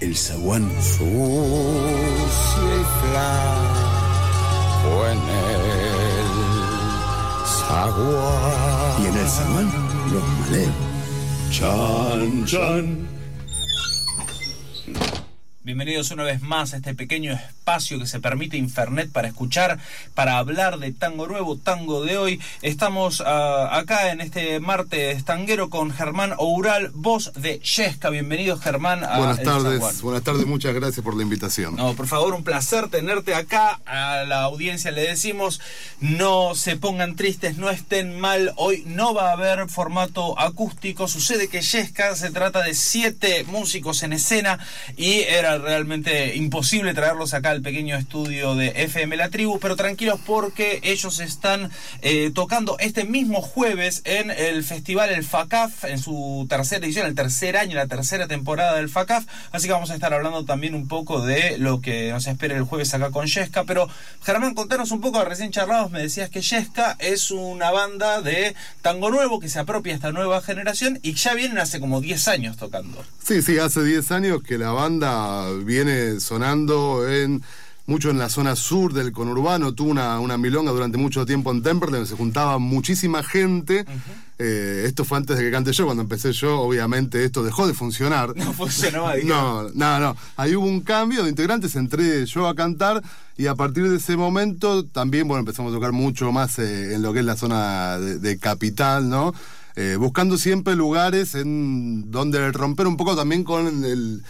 el zaguán. Sucia y flaco en el zaguán. Y en el zaguán, los maleos. Chan, chan. Bienvenidos una vez más a este pequeño espacio que se permite Infernet para escuchar, para hablar de tango nuevo, tango de hoy. Estamos ah, acá en este martes tanguero con Germán Oural, voz de Yesca. Bienvenido Germán. A buenas tardes, buenas tardes, muchas gracias por la invitación. No, por favor, un placer tenerte acá. A la audiencia le decimos, no se pongan tristes, no estén mal. Hoy no va a haber formato acústico. Sucede que Yesca se trata de siete músicos en escena y era realmente imposible traerlos acá al pequeño estudio de FM La Tribu, pero tranquilos porque ellos están eh, tocando este mismo jueves en el festival El FACAF, en su tercera edición, el tercer año, la tercera temporada del FACAF, así que vamos a estar hablando también un poco de lo que nos espera el jueves acá con Yesca, pero Germán, contanos un poco, recién charlados me decías que Yesca es una banda de tango nuevo que se apropia a esta nueva generación y ya vienen hace como 10 años tocando. Sí, sí, hace 10 años que la banda viene sonando en mucho en la zona sur del conurbano, tuvo una, una milonga durante mucho tiempo en Temperley, donde se juntaba muchísima gente. Eh, esto fue antes de que cante yo, cuando empecé yo, obviamente esto dejó de funcionar. No funcionaba, No, no, no. Ahí hubo un cambio de integrantes, entré yo a cantar y a partir de ese momento también, bueno, empezamos a tocar mucho más eh, en lo que es la zona de capital, ¿no? Eh, buscando siempre lugares en donde romper un poco también con el,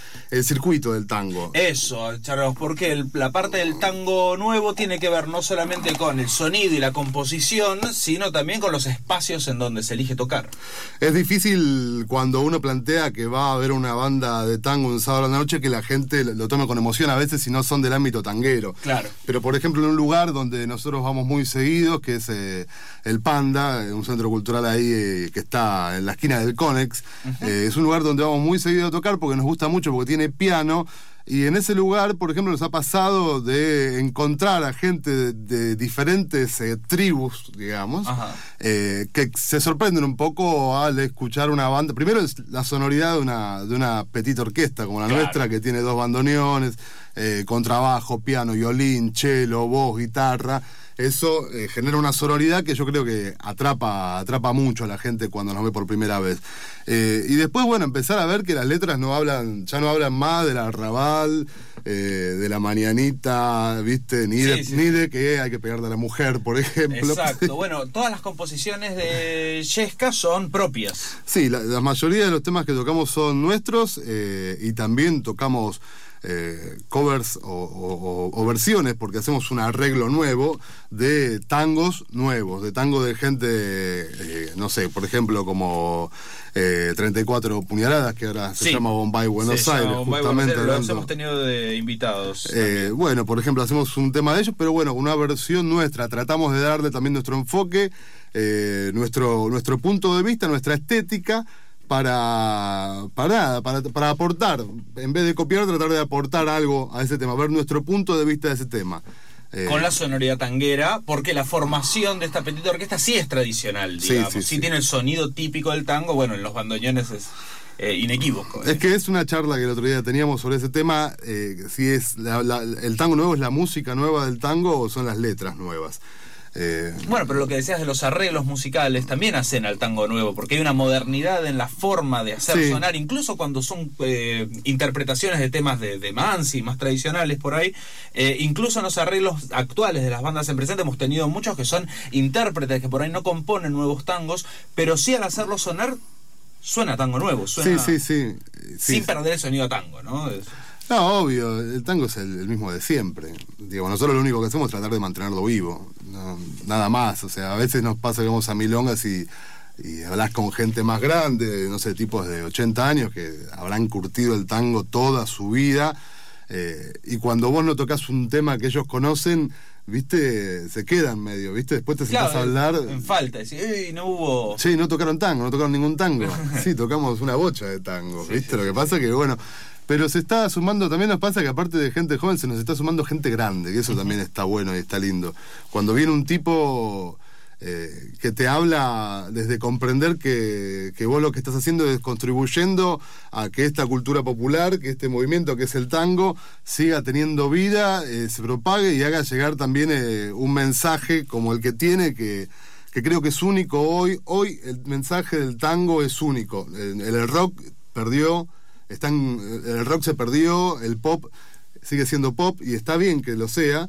circuito del tango. Eso, Charlos, porque la parte del tango nuevo tiene que ver no solamente con el sonido y la composición, sino también con los espacios en donde se elige tocar. Es difícil cuando uno plantea que va a haber una banda de tango un sábado a la noche que la gente lo tome con emoción a veces si no son del ámbito tanguero. Claro. Pero por ejemplo en un lugar donde nosotros vamos muy seguidos, que es eh, el Panda, un centro cultural ahí eh, que está en la esquina del Conex. Eh, es un lugar donde vamos muy seguido a tocar porque nos gusta mucho, porque tiene piano. Y en ese lugar, por ejemplo, nos ha pasado de encontrar a gente de, diferentes eh, tribus, digamos, eh, que se sorprenden un poco al escuchar una banda. Primero es la sonoridad de una, de una petita orquesta como la nuestra, que tiene dos bandoneones, contrabajo, piano, violín, cello, voz, guitarra eso eh, genera una sororidad que yo creo que atrapa, atrapa mucho a la gente cuando nos ve por primera vez. Eh, y después, bueno, empezar a ver que las letras no hablan, ya no hablan más del arrabal, eh, de la mañanita, ¿viste? Ni, de, ni de que hay que pegarle a la mujer, por ejemplo. Exacto. bueno, todas las composiciones de Yesca son propias. Sí, la, la, mayoría de los temas que tocamos son nuestros y también tocamos eh, covers o, versiones, porque hacemos un arreglo nuevo de tangos nuevos, de tango de gente, eh, no sé, por ejemplo, como 34 eh, puñaladas, que ahora se llama Bombay Buenos Aires, justamente. Los hemos tenido de invitados. bueno, por ejemplo, hacemos un tema de ellos, pero bueno, una versión nuestra. Tratamos de darle también nuestro enfoque, nuestro, nuestro punto de vista, nuestra estética para, para, para, para aportar, en vez de copiar, tratar de aportar algo a ese tema, ver nuestro punto de vista de ese tema. Eh, Con la sonoridad tanguera, porque la formación de esta petita orquesta sí es tradicional, digamos. Sí, tiene el sonido típico del tango, bueno, en los bandoneones es eh, inequívoco. Es que es una charla que el otro día teníamos sobre ese tema, eh, si es el tango nuevo es la música nueva del tango o son las letras nuevas. Eh, bueno, pero lo que decías de los arreglos musicales también hacen al tango nuevo, porque hay una modernidad en la forma de hacer sonar, incluso cuando son eh, interpretaciones de temas de, de Mansi, más tradicionales por ahí, eh, incluso en los arreglos actuales de las bandas en presente hemos tenido muchos que son intérpretes que por ahí no componen nuevos tangos, pero sí al hacerlo sonar suena tango nuevo, suena sí, sí, sí, sin perder el sonido tango, ¿no? No, obvio, el tango es el, mismo de siempre. Digo, nosotros lo único que hacemos es tratar de mantenerlo vivo, nada más. O sea, a veces nos pasa que vamos a milongas y, y hablas con gente más grande, no sé, tipos de 80 años que habrán curtido el tango toda su vida. Eh, y cuando vos no tocas un tema que ellos conocen, viste, se quedan medio, viste, después te sentás Claro, a hablar. en, falta, "Ey, no hubo. Sí, no tocaron tango, no tocaron ningún tango. Sí, tocamos una bocha de tango, ¿viste? Lo que pasa que, bueno, pero se está sumando, también nos pasa que aparte de gente joven, se nos está sumando gente grande, que eso también está bueno y está lindo. Cuando viene un tipo eh, que te habla desde comprender que, que vos lo que estás haciendo es contribuyendo a que esta cultura popular, que este movimiento que es el tango, siga teniendo vida, eh, se propague y haga llegar también eh, un mensaje como el que tiene que que creo que es único hoy. Hoy el mensaje del tango es único. El, el rock perdió, están, el rock se perdió, el pop sigue siendo pop y está bien que lo sea.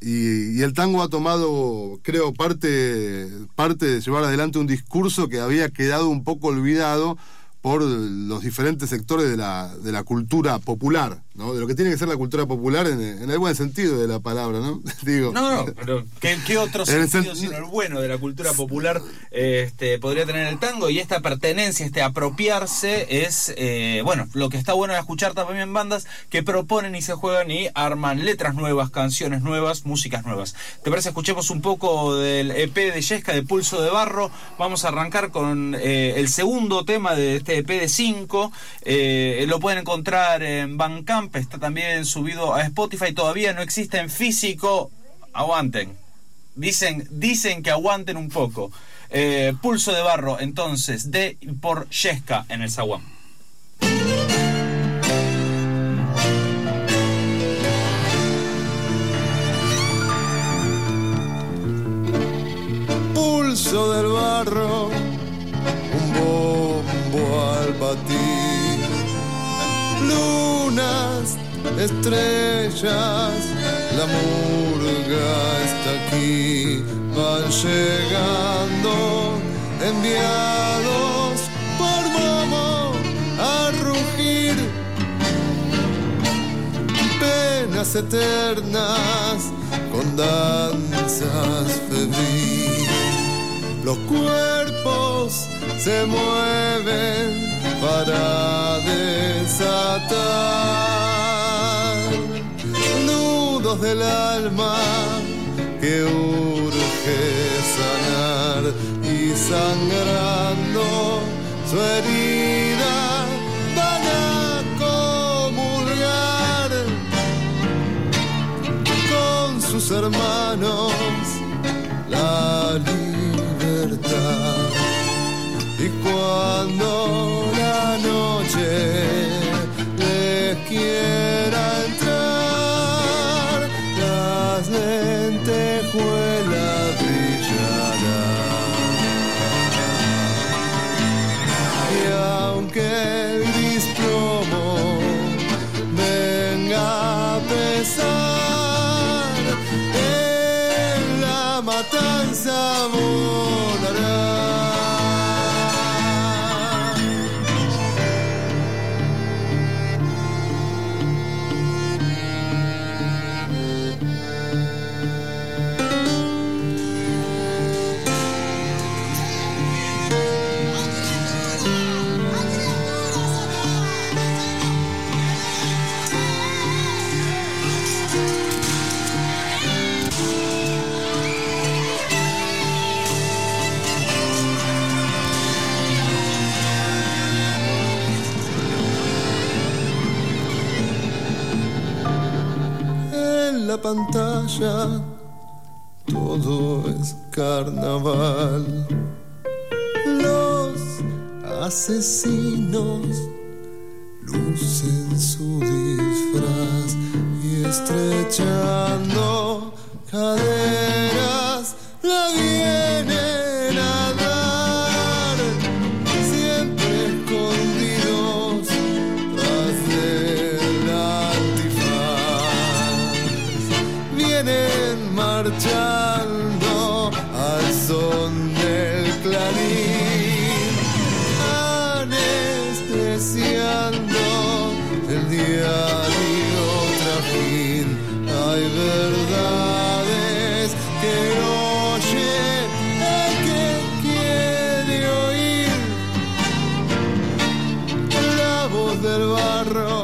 Y, y el tango ha tomado, creo, parte, parte de llevar adelante un discurso que había quedado un poco olvidado por los diferentes sectores de la, de la cultura popular, ¿no? De lo que tiene que ser la cultura popular en, en el buen sentido de la palabra, ¿no? Digo. No, no, pero ¿qué, qué otro el sentido sen- sino el bueno de la cultura popular este, podría tener el tango? Y esta pertenencia, este apropiarse es, eh, bueno, lo que está bueno de escuchar también bandas que proponen y se juegan y arman letras nuevas, canciones nuevas, músicas nuevas. ¿Te parece? Escuchemos un poco del EP de Yesca, de Pulso de Barro. Vamos a arrancar con eh, el segundo tema de este EP de 5. lo pueden encontrar en Bandcamp, está también subido a Spotify, todavía no existe en físico. Aguanten. Dicen, dicen que aguanten un poco. Eh, Pulso de barro, entonces, de por Yesca en el Zaguán. pulso del barro, Estrellas, la murga está aquí, van llegando, enviados por Momo a rugir penas eternas con danzas febriles. Los cuerpos se mueven para desatar nudos del alma que urge sanar y sangrando su herida van a comulgar con sus hermanos la libertad. Y cuando les la pantalla todo es carnaval. Los asesinos lucen su disfraz y estrechando caderas del barro.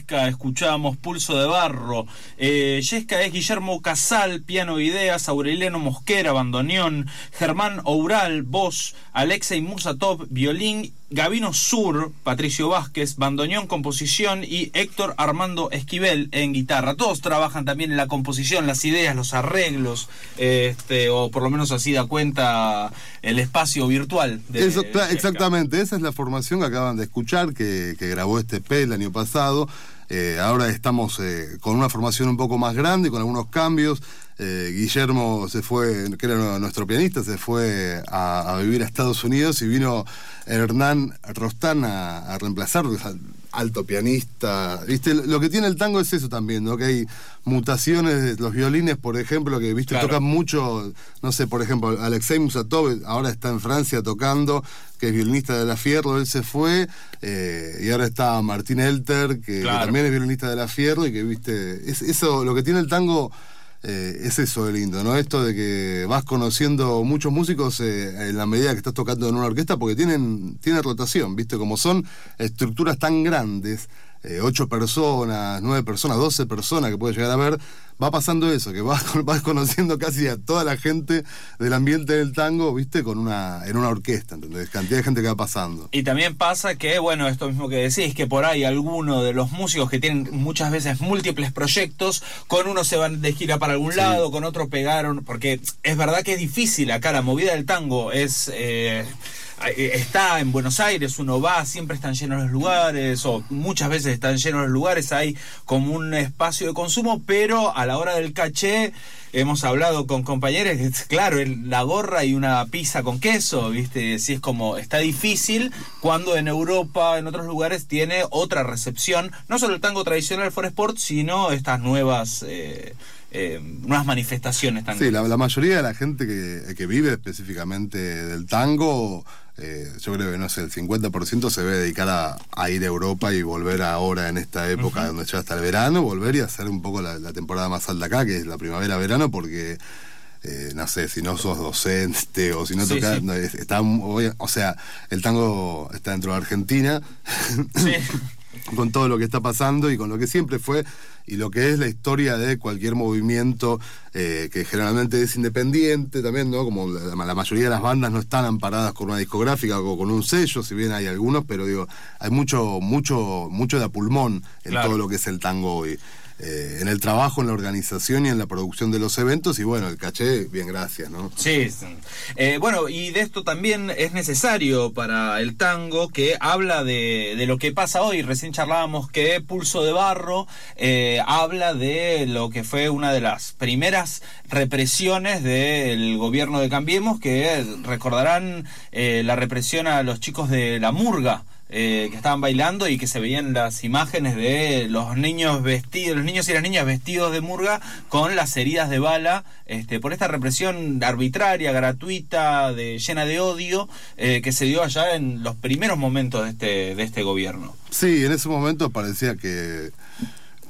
Yesca, escuchamos Pulso de Barro. Eh, Yesca es Guillermo Casal, piano e ideas, Aureliano Mosquera, bandoneón, Germán Oural, voz, Alexei Musatov, violín, Gavino Sur, Patricio Vázquez, bandoneón, composición y Héctor Armando Esquivel en guitarra. Todos trabajan también en la composición, las ideas, los arreglos, este, o por lo menos así da cuenta el espacio virtual. De Eso, cla- Yesca. exactamente, esa es la formación que acaban de escuchar, que, que grabó este P el año pasado. Eh, ahora estamos eh, con una formación un poco más grande, con algunos cambios. Eh, Guillermo se fue, que era nuestro pianista, se fue a, vivir a Estados Unidos y vino Hernán Rostán a, reemplazarlo, alto pianista. ¿Viste? Lo que tiene el tango es eso también, ¿no? Que hay mutaciones de los violines, por ejemplo, que viste Claro. tocan mucho, no sé, por ejemplo, Alexei Musatov ahora está en Francia tocando, que es violinista de la Fierro, él se fue, eh, y ahora está Martín Elter, que, también es violinista de la Fierro, y que, viste, es, eso, lo que tiene el tango eh, es eso de lindo, ¿no? Esto de que vas conociendo muchos músicos eh, en la medida que estás tocando en una orquesta, porque tienen, tiene rotación, ¿viste? Como son estructuras tan grandes, eh, ocho personas, nueve personas, doce personas que puedes llegar a ver, va pasando eso, que vas, vas conociendo casi a toda la gente del ambiente del tango, ¿viste? Con una, en una orquesta, ¿entendés? Cantidad de gente que va pasando. Y también pasa que, bueno, esto mismo que decís, que por ahí alguno de los músicos que tienen muchas veces múltiples proyectos, con uno se van de gira para algún lado, con otro pegaron, porque es verdad que es difícil acá, la movida del tango es... eh, Está en Buenos Aires, uno va, siempre están llenos los lugares, o muchas veces están llenos los lugares, hay como un espacio de consumo, pero a la hora del caché, hemos hablado con compañeros, claro, la gorra y una pizza con queso, ¿viste? Si es como, está difícil cuando en Europa, en otros lugares, tiene otra recepción, no solo el tango tradicional for sport, sino estas nuevas, eh, eh, nuevas manifestaciones tan Sí, la, la mayoría de la gente que, que vive específicamente del tango, eh, yo creo que no sé, el 50% se ve dedicar a, a ir a Europa y volver ahora en esta época donde llega hasta el verano, volver y hacer un poco la, la temporada más alta acá, que es la primavera-verano, porque eh, no sé, si no sos docente o si no Sí, tocas, sí. no, es- está, o sea, el tango está dentro de Argentina. Sí. con todo lo que está pasando y con lo que siempre fue y lo que es la historia de cualquier movimiento eh, que generalmente es independiente también, ¿no? Como la, la mayoría de las bandas no están amparadas con una discográfica o con un sello, si bien hay algunos, pero digo, hay mucho, mucho, mucho de a pulmón en Claro. todo lo que es el tango hoy. Eh, en el trabajo, en la organización y en la producción de los eventos, y bueno, el caché, bien, gracias, ¿no? Sí. Eh, bueno, y de esto también es necesario para el tango que habla de, de lo que pasa hoy. Recién charlábamos que Pulso de Barro eh, habla de lo que fue una de las primeras represiones del gobierno de Cambiemos, que recordarán eh, la represión a los chicos de la Murga. Eh, que estaban bailando y que se veían las imágenes de los niños vestidos, los niños y las niñas vestidos de murga con las heridas de bala, este, por esta represión arbitraria, gratuita, de, llena de odio, eh, que se dio allá en los primeros momentos de este, de este gobierno. Sí, en ese momento parecía que,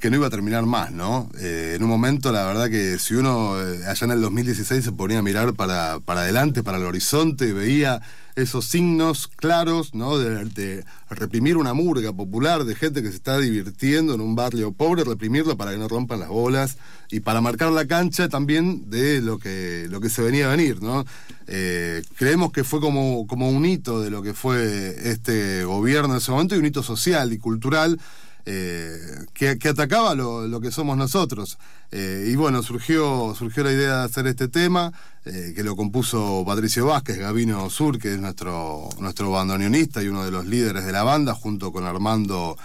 que no iba a terminar más, ¿no? Eh, en un momento, la verdad que si uno eh, allá en el 2016 se ponía a mirar para, para adelante, para el horizonte, veía esos signos claros, ¿no? De, de reprimir una murga popular de gente que se está divirtiendo en un barrio pobre, reprimirlo para que no rompan las bolas y para marcar la cancha también de lo que, lo que se venía a venir, ¿no? Eh, creemos que fue como, como un hito de lo que fue este gobierno en ese momento y un hito social y cultural eh, que, que atacaba lo, lo que somos nosotros. Eh, y bueno, surgió, surgió la idea de hacer este tema, eh, que lo compuso Patricio Vázquez, Gavino Sur, que es nuestro, nuestro bandoneonista y uno de los líderes de la banda, junto con Armando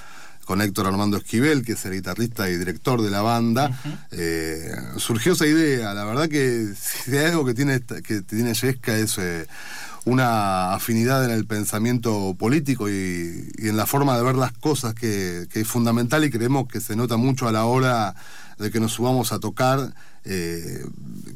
con Héctor Armando Esquivel, que es el guitarrista y director de la banda, eh, surgió esa idea. La verdad que si hay algo que tiene, que tiene Yesca es eh, una afinidad en el pensamiento político y, y en la forma de ver las cosas que, que es fundamental y creemos que se nota mucho a la hora de que nos subamos a tocar, eh,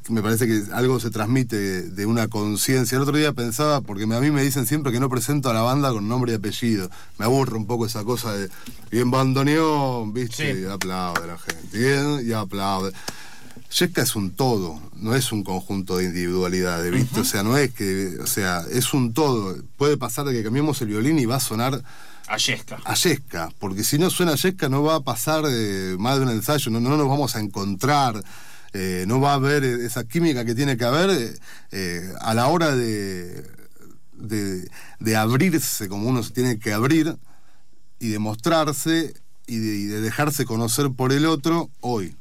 me parece que algo se transmite de una conciencia. El otro día pensaba, porque a mí me dicen siempre que no presento a la banda con nombre y apellido. Me aburre un poco esa cosa de, bien bandoneón, viste, y aplaude la gente, y, y aplaude. Yesca es un todo, no es un conjunto de individualidades, ¿viste? O sea, no es que, o sea, es un todo. Puede pasar de que cambiemos el violín y va a sonar a Yesca. A Yesca, porque si no suena a Yesca no va a pasar eh, más de un ensayo, no, no nos vamos a encontrar, eh, no va a haber esa química que tiene que haber eh, a la hora de, de, abrirse como uno se tiene que abrir y de mostrarse y de dejarse conocer por el otro hoy.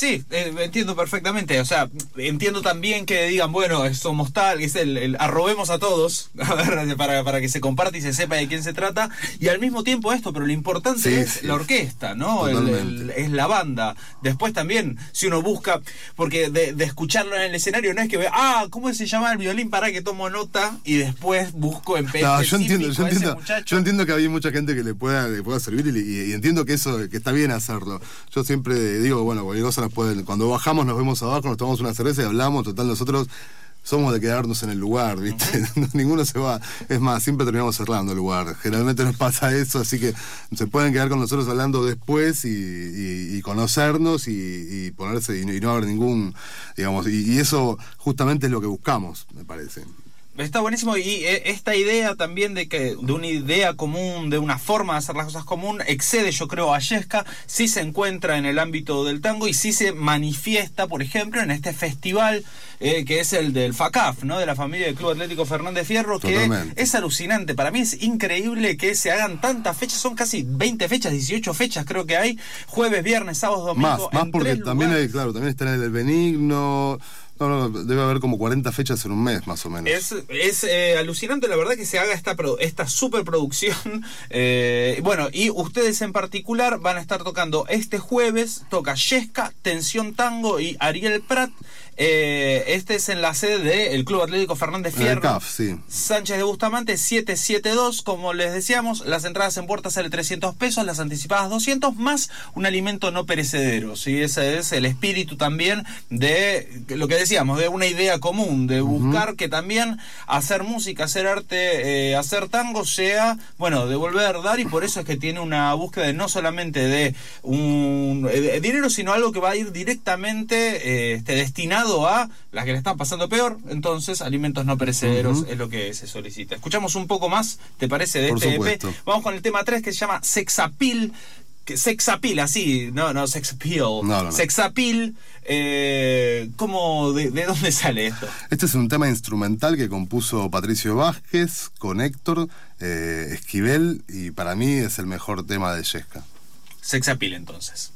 Sí, eh, entiendo perfectamente. O sea, entiendo también que digan, bueno, somos tal, es el, arrobemos a todos, a ver, para, para, que se comparte y se sepa de quién se trata. Y al mismo tiempo esto, pero lo importante es la orquesta, ¿no? es la banda. Después también, si uno busca, porque de, escucharlo en el escenario no es que ve, ah, ¿cómo se llama el violín? Para que tomo nota y después busco en no, yo entiendo, yo entiendo, yo entiendo que hay mucha gente que le pueda, le pueda servir y, entiendo que eso, que está bien hacerlo. Yo siempre digo, bueno, cualquier cosa cuando bajamos nos vemos abajo, nos tomamos una cerveza y hablamos, total nosotros somos de quedarnos en el lugar, ¿viste? Ninguno se va. Es más, siempre terminamos cerrando el lugar. Generalmente nos pasa eso, así que se pueden quedar con nosotros hablando después y, conocernos y, ponerse y, no haber ningún, digamos, y eso justamente es lo que buscamos, me parece. Está buenísimo y eh, esta idea también de que de una idea común, de una forma de hacer las cosas común, excede yo creo a Yesca, sí se encuentra en el ámbito del tango y sí se manifiesta, por ejemplo, en este festival eh, que es el del FACAF, ¿no? de la familia del Club Atlético Fernández Fierro, que es alucinante. Para mí es increíble que se hagan tantas fechas, son casi 20 fechas, 18 fechas creo que hay, jueves, viernes, sábado, domingo. Más, más porque también hay, claro, también está en el Benigno. No, no, debe haber como 40 fechas en un mes, más o menos. Es, es eh, alucinante, la verdad, que se haga esta, esta superproducción. Eh, bueno, y ustedes en particular van a estar tocando este jueves, toca Yesca, Tensión Tango y Ariel Prat. Eh, este es en la sede del Club Atlético Fernández Fierro. Sánchez de Bustamante 772, como les decíamos, las entradas en puerta sale 300 pesos, las anticipadas 200, más un alimento no perecedero. ¿sí? Ese es el espíritu también de lo que decíamos, de una idea común, de buscar que también hacer música, hacer arte, eh, hacer tango sea, bueno, devolver, dar, y por eso es que tiene una búsqueda de no solamente de un eh, dinero, sino algo que va a ir directamente este, destinado a las que le están pasando peor, entonces alimentos no perecederos es lo que se solicita. Escuchamos un poco más, ¿te parece? De este EP. Vamos con el tema 3 que se llama Sexapil. Sexapil, así, no, no, sexapil. No, Sexapil, eh, ¿cómo, de, dónde sale esto? Este es un tema instrumental que compuso Patricio Vázquez con Héctor eh, Esquivel y para mí es el mejor tema de Yesca. Sexapil entonces.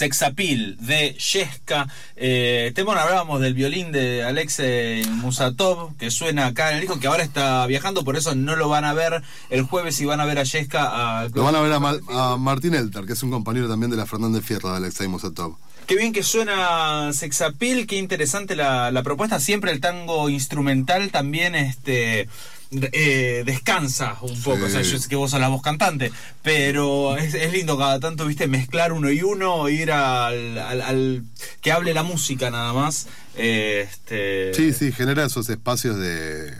Sexapil de Yesca. Eh, Temón, hablábamos del violín de Alexei Musatov, que suena acá en el disco, que ahora está viajando, por eso no lo van a ver el jueves y van a ver a Yesca. Lo van a ver a, Martín Elter, que es un compañero también de la Fernández Fierro de Alexei Musatov. Qué bien que suena Sexapil, qué interesante la, la propuesta. Siempre el tango instrumental también este eh, descansa un poco. O sea, yo sé que vos sos la voz cantante, pero es, lindo cada tanto, viste, mezclar uno y uno, ir al, al, que hable la música nada más. este... Sí, sí, genera esos espacios de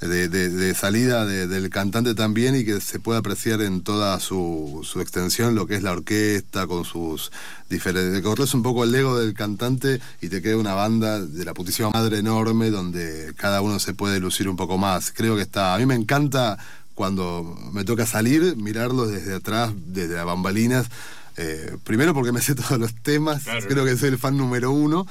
de, salida del cantante también y que se pueda apreciar en toda su, su extensión lo que es la orquesta con sus diferentes... Corres un poco el ego del cantante y te queda una banda de la putísima madre enorme donde cada uno se puede lucir un poco más. Creo que está... A mí me encanta cuando me toca salir, mirarlos desde atrás, desde las bambalinas. Eh, primero porque me sé todos los temas, creo que soy el fan número uno.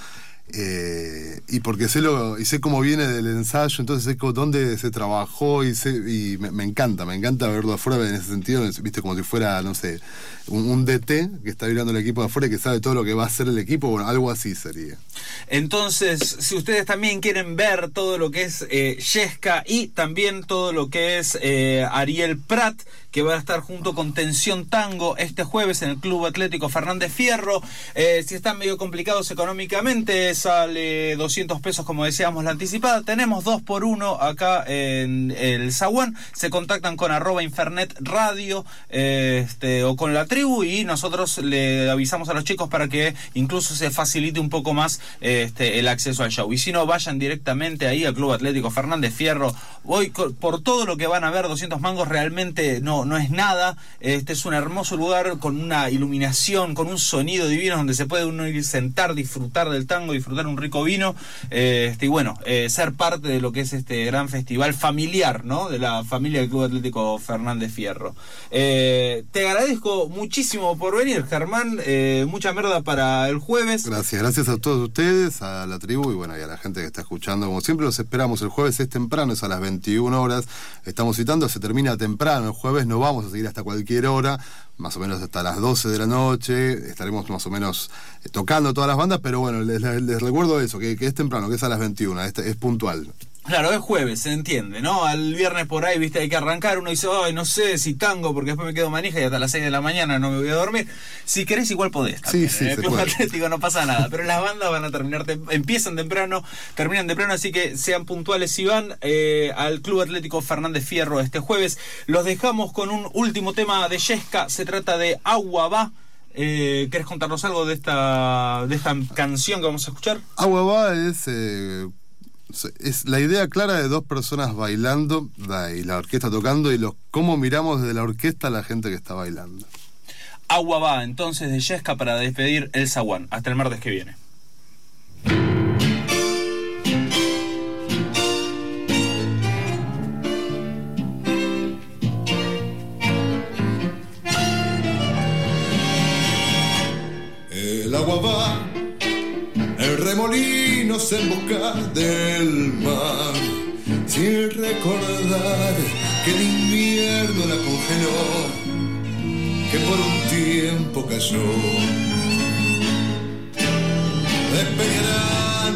Eh, y porque sé lo y sé cómo viene del ensayo, entonces sé dónde se trabajó y, sé, y me, encanta, me encanta verlo afuera en ese sentido, viste como si fuera, no sé, un, DT que está mirando el equipo de afuera y que sabe todo lo que va a hacer el equipo, bueno, algo así sería. Entonces, si ustedes también quieren ver todo lo que es eh, Yesca y también todo lo que es eh, Ariel Prat, que va a estar junto con Tensión Tango este jueves en el Club Atlético Fernández Fierro. Eh, si están medio complicados económicamente, sale 200 pesos, como decíamos la anticipada. Tenemos dos por uno acá en el Zaguán. Se contactan con arroba Infernet Radio este, o con la tribu y nosotros le avisamos a los chicos para que incluso se facilite un poco más este, el acceso al show. Y si no, vayan directamente ahí al Club Atlético Fernández Fierro. Hoy, por todo lo que van a ver, 200 mangos realmente no no, es nada. Este es un hermoso lugar con una iluminación, con un sonido divino donde se puede uno ir sentar, disfrutar del tango, disfrutar un rico vino. Este, y bueno, eh, ser parte de lo que es este gran festival familiar, ¿no? De la familia del Club Atlético Fernández Fierro. Eh, te agradezco muchísimo por venir, Germán. Eh, mucha mierda para el jueves. Gracias, gracias a todos ustedes, a la tribu y bueno, y a la gente que está escuchando. Como siempre, los esperamos el jueves, es temprano, es a las 21 horas. Estamos citando, se termina temprano. El jueves no vamos a seguir hasta cualquier hora, más o menos hasta las 12 de la noche, estaremos más o menos eh, tocando todas las bandas, pero bueno, les, recuerdo eso, que, es temprano, que es a las 21, es puntual. Claro, es jueves, se entiende, ¿no? Al viernes por ahí, viste, hay que arrancar. Uno dice, ay, no sé si tango, porque después me quedo manija y hasta las 6 de la mañana no me voy a dormir. Si querés, igual podés. sí, sí, en el Club Atlético no pasa nada. Pero las bandas van a terminar, empiezan temprano, terminan temprano, así que sean puntuales si van eh, al Club Atlético Fernández Fierro este jueves. Los dejamos con un último tema de Yesca. Se trata de Agua Va. Eh, ¿Querés contarnos algo de esta, de esta canción que vamos a escuchar? Agua Va es. Eh es la idea clara de dos personas bailando y la orquesta tocando y los cómo miramos desde la orquesta a la gente que está bailando. Agua va entonces de Yesca para despedir el Zaguán. Hasta el martes que viene. Del mar, sin recordar que el invierno la congeló, que por un tiempo cayó. Despedirán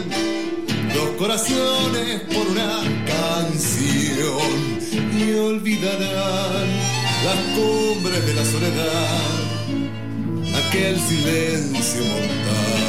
dos corazones por una canción y olvidarán las cumbres de la soledad, aquel silencio mortal.